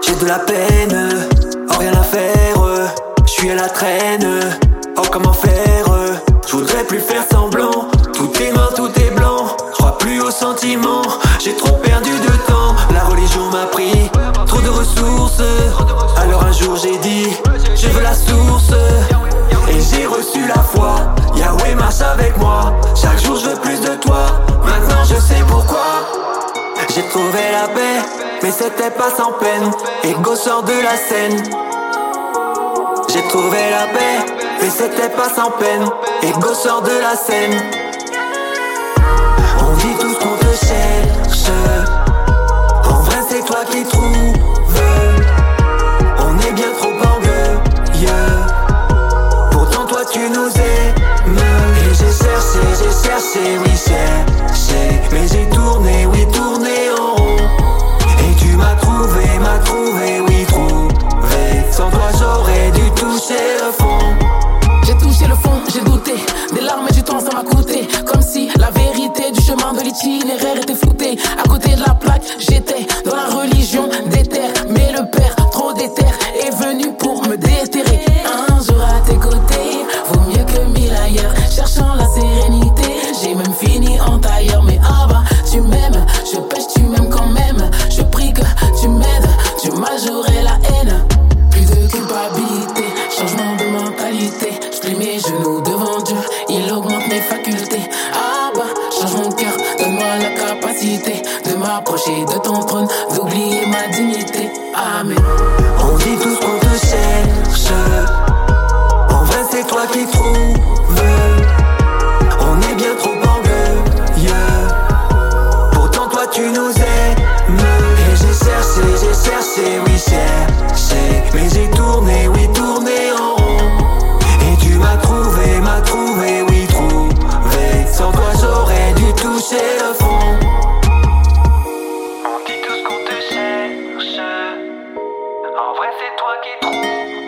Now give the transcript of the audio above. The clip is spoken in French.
J'ai de la peine, oh rien à faire, je suis à la traîne, oh comment faire, je voudrais plus faire semblant, tout est noir, tout est blanc, je crois plus aux sentiments, j'ai trop perdu de temps, la religion m'a pris trop de ressources, alors un jour j'ai dit, je veux la source, et j'ai reçu la foi, Yahweh marche avec moi, chaque jour je veux plus de toi. J'ai trouvé la paix, mais c'était pas sans peine. Ego sort de la scène. J'ai trouvé la paix, mais c'était pas sans peine. Ego sort de la scène. On vit tout ce qu'on te cherche. En vrai, c'est toi qui trouves. On est bien trop orgueilleux. Pourtant, toi, tu nous aimes. Et j'ai cherché, j'ai cherché, oui, cherché. itinéraire était flouté. À côté de la plaque, j'étais dans la religion des terres. Mais le père, trop déter, est venu pour me déterrer. Un jour à tes côtés, vaut mieux que mille ailleurs. Cherchant la sérénité, j'ai même fini en tailleur. Mais ah bah, tu m'aimes, je pêche, tu m'aimes quand même. Je prie que tu m'aides, tu mal la haine. Plus de culpabilité, changement de mentalité. Je mes genoux devant de m'approcher de ton trône, d'oublier ma dignité. Amen. toi qui trouves.